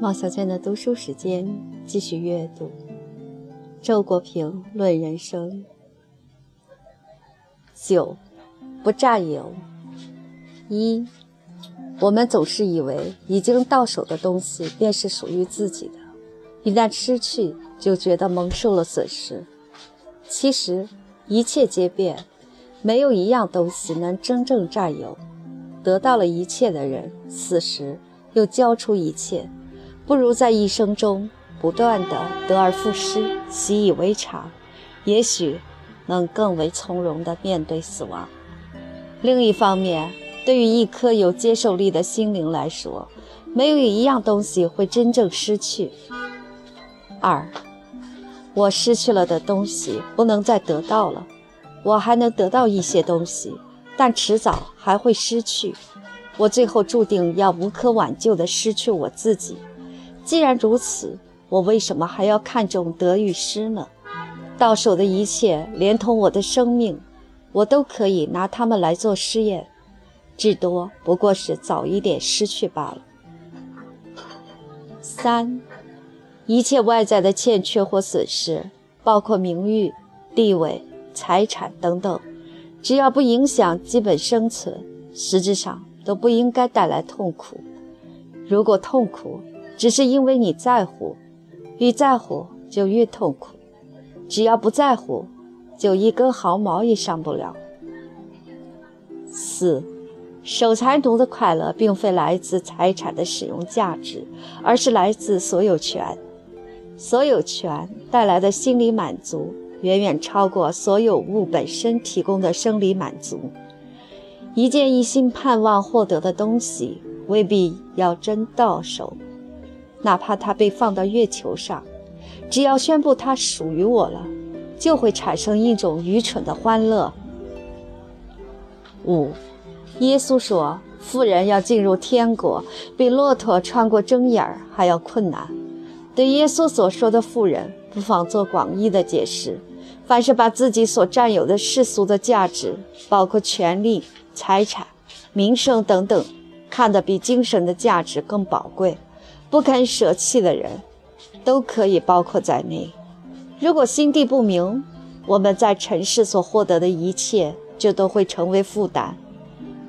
毛小娟的读书时间，继续阅读《周国平论人生》。九，不占有。一，我们总是以为已经到手的东西便是属于自己的，一旦失去，就觉得蒙受了损失。其实，一切皆变，没有一样东西能真正占有。得到了一切的人，死时又交出一切。不如在一生中不断的得而复失，习以为常，也许能更为从容地面对死亡。另一方面，对于一颗有接受力的心灵来说，没有一样东西会真正失去。二，我失去了的东西不能再得到了，我还能得到一些东西，但迟早还会失去。我最后注定要无可挽救地失去我自己。既然如此，我为什么还要看重得与失呢？到手的一切，连同我的生命，我都可以拿它们来做试验，至多不过是早一点失去罢了。三，一切外在的欠缺或损失，包括名誉、地位、财产等等，只要不影响基本生存，实质上都不应该带来痛苦。如果痛苦，只是因为你在乎，越在乎就越痛苦。只要不在乎，就一根毫毛也伤不了。四，守财奴的快乐并非来自财产的使用价值，而是来自所有权。所有权带来的心理满足，远远超过所有物本身提供的生理满足。一件一心盼望获得的东西，未必要真到手。哪怕它被放到月球上，只要宣布它属于我了，就会产生一种愚蠢的欢乐。五，耶稣说，富人要进入天国，比骆驼穿过针眼儿还要困难。对耶稣所说的富人，不妨做广义的解释：凡是把自己所占有的世俗的价值，包括权力、财产、名声等等，看得比精神的价值更宝贵。不肯舍弃的人，都可以包括在内。如果心地不明，我们在尘世所获得的一切，就都会成为负担，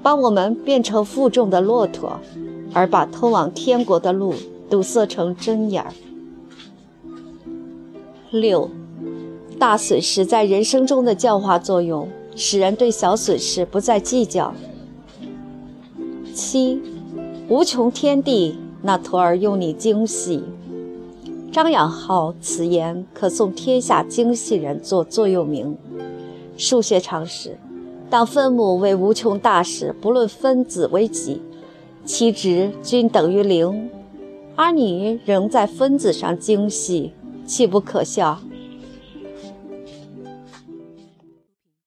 把我们变成负重的骆驼，而把通往天国的路堵塞成针眼儿。六，大损失在人生中的教化作用，使人对小损失不再计较。七，无穷天地。那徒儿用你精细。张养浩此言可送天下精细人做座右铭。数学常识：当分母为无穷大时，不论分子为几，其值均等于零。而你仍在分子上精细，岂不可笑？